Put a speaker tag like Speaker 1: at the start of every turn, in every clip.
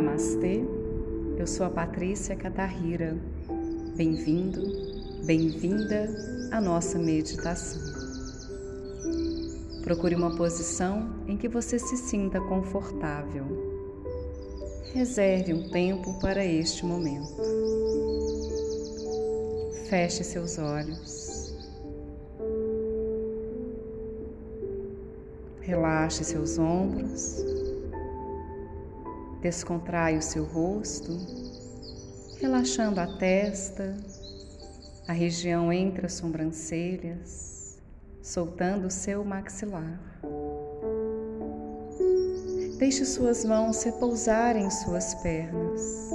Speaker 1: Namastê, eu sou a Patrícia Katahira. Bem-vindo, bem-vinda à nossa meditação. Procure uma posição em que você se sinta confortável. Reserve um tempo para este momento. Feche seus olhos. Relaxe seus ombros Descontrai o seu rosto, relaxando a testa, a região entre as sobrancelhas, soltando o seu maxilar. Deixe suas mãos repousarem em suas pernas.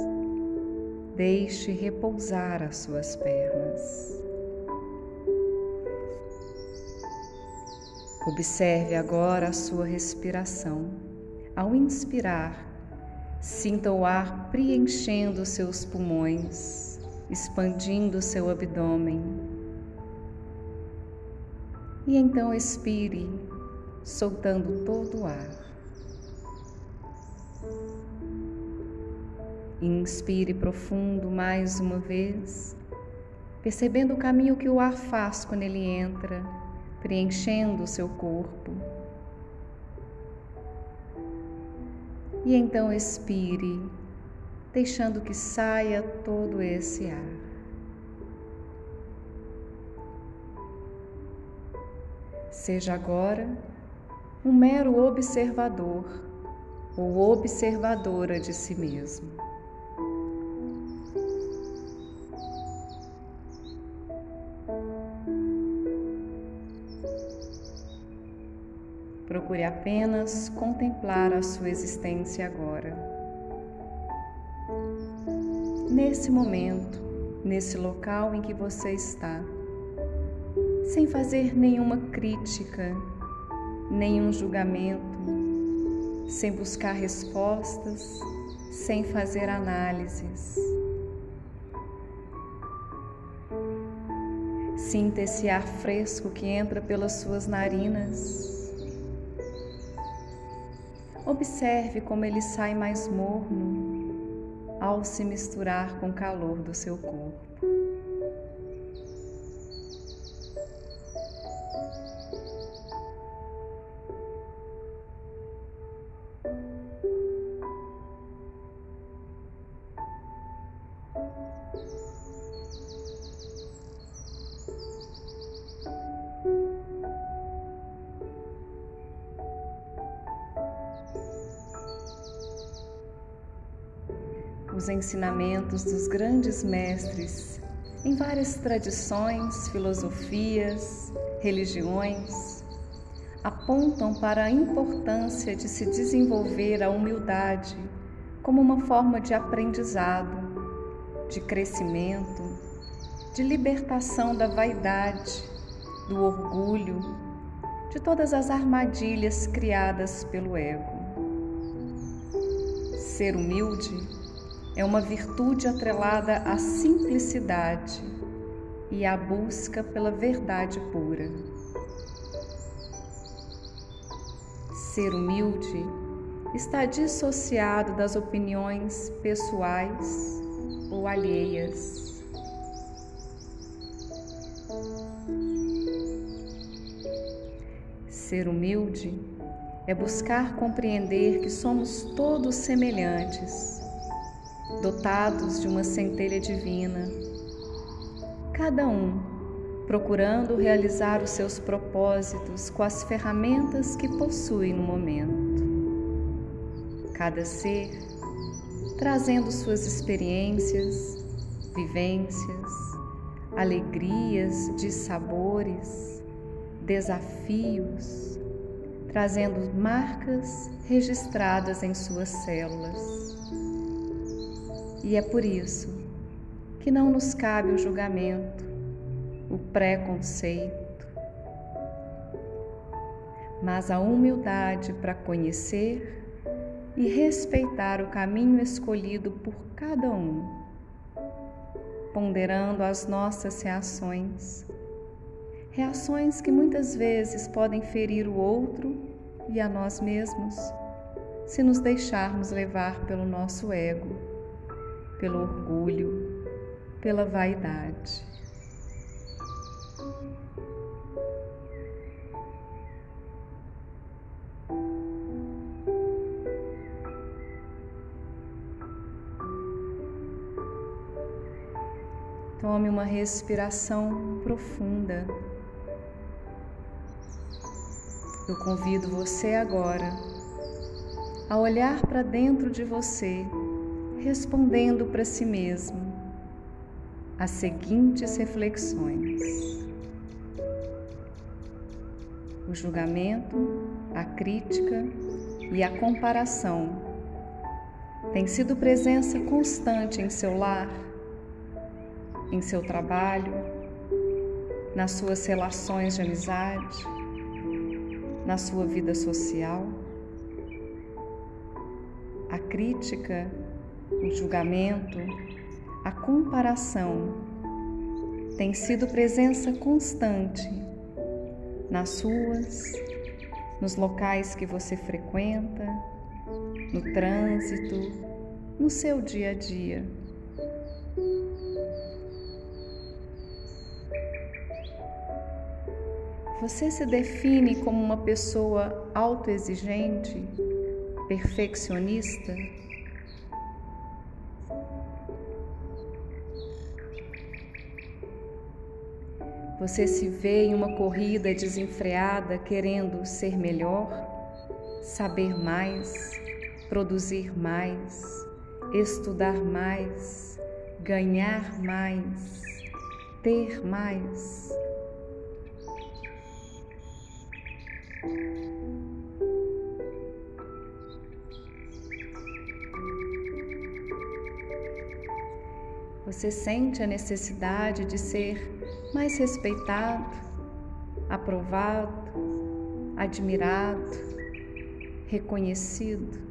Speaker 1: Deixe repousar as suas pernas. Observe agora a sua respiração. Ao inspirar, Sinta o ar preenchendo seus pulmões, expandindo seu abdômen. E então expire, soltando todo o ar. Inspire profundo mais uma vez, percebendo o caminho que o ar faz quando ele entra, preenchendo o seu corpo. E então expire, deixando que saia todo esse ar. Seja agora um mero observador ou observadora de si mesmo. Apenas contemplar a sua existência agora. Nesse momento, nesse local em que você está, sem fazer nenhuma crítica, nenhum julgamento, sem buscar respostas, sem fazer análises. Sinta esse ar fresco que entra pelas suas narinas Observe como ele sai mais morno ao se misturar com o calor do seu corpo. Os ensinamentos dos grandes mestres em várias tradições, filosofias, religiões, apontam para a importância de se desenvolver a humildade como uma forma de aprendizado, de crescimento, de libertação da vaidade, do orgulho, de todas as armadilhas criadas pelo ego. Ser humilde é uma virtude atrelada à simplicidade e à busca pela verdade pura. Ser humilde está dissociado das opiniões pessoais ou alheias. Ser humilde é buscar compreender que somos todos semelhantes dotados de uma centelha divina, cada um procurando realizar os seus propósitos com as ferramentas que possui no momento. Cada ser trazendo suas experiências, vivências, alegrias de sabores, desafios, trazendo marcas registradas em suas células e é por isso que não nos cabe o julgamento, o preconceito, mas a humildade para conhecer e respeitar o caminho escolhido por cada um, ponderando as nossas reações, reações que muitas vezes podem ferir o outro e a nós mesmos, se nos deixarmos levar pelo nosso ego, pelo orgulho, pela vaidade. Tome uma respiração profunda. Eu convido você agora a olhar para dentro de você, respondendo para si mesmo as seguintes reflexões: o julgamento, a crítica e a comparação têm sido presença constante em seu lar em seu trabalho, nas suas relações de amizade, na sua vida social. A crítica, o julgamento, a comparação tem sido presença constante nas suas, nos locais que você frequenta, no trânsito, no seu dia a dia. Você se define como uma pessoa autoexigente, perfeccionista? Você se vê em uma corrida desenfreada querendo ser melhor, saber mais, produzir mais, estudar mais, ganhar mais, ter mais? Você sente a necessidade de ser mais respeitado, aprovado, admirado, reconhecido.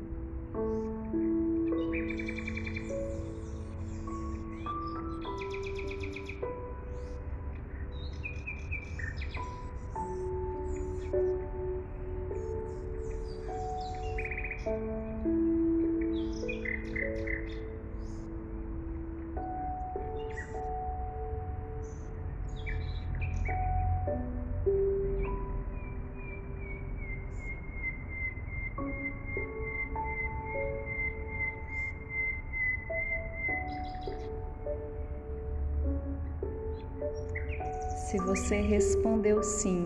Speaker 1: Se você respondeu sim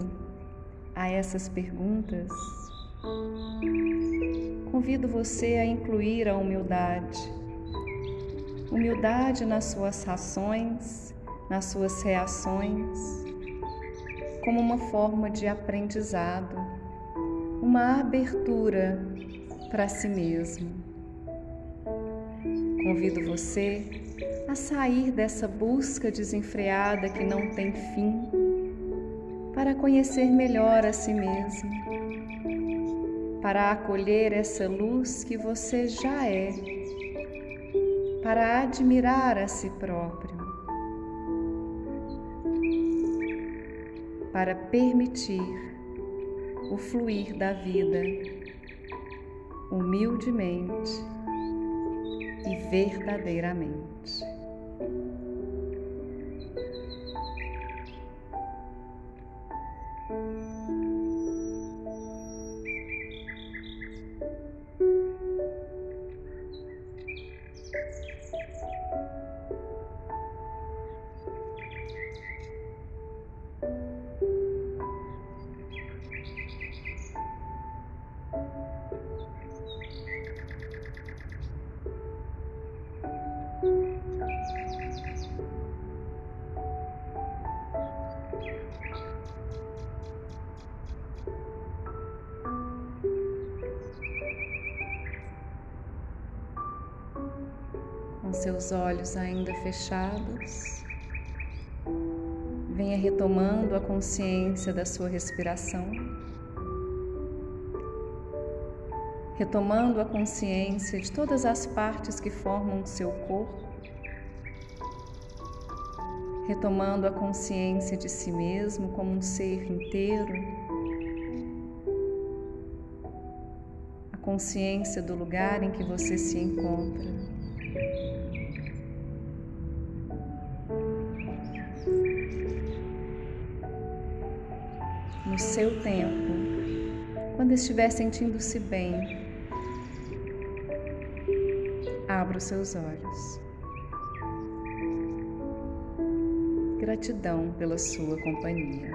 Speaker 1: a essas perguntas, convido você a incluir a humildade. Humildade nas suas ações, nas suas reações, como uma forma de aprendizado, uma abertura para si mesmo. Convido você a sair dessa busca desenfreada que não tem fim, para conhecer melhor a si mesmo, para acolher essa luz que você já é, para admirar a si próprio, para permitir o fluir da vida humildemente e verdadeiramente. Com seus olhos ainda fechados, venha retomando a consciência da sua respiração, retomando a consciência de todas as partes que formam o seu corpo, retomando a consciência de si mesmo como um ser inteiro. Consciência do lugar em que você se encontra. no seu tempo, quando estiver sentindo-se bem, abra os seus olhos. Gratidão pela sua companhia.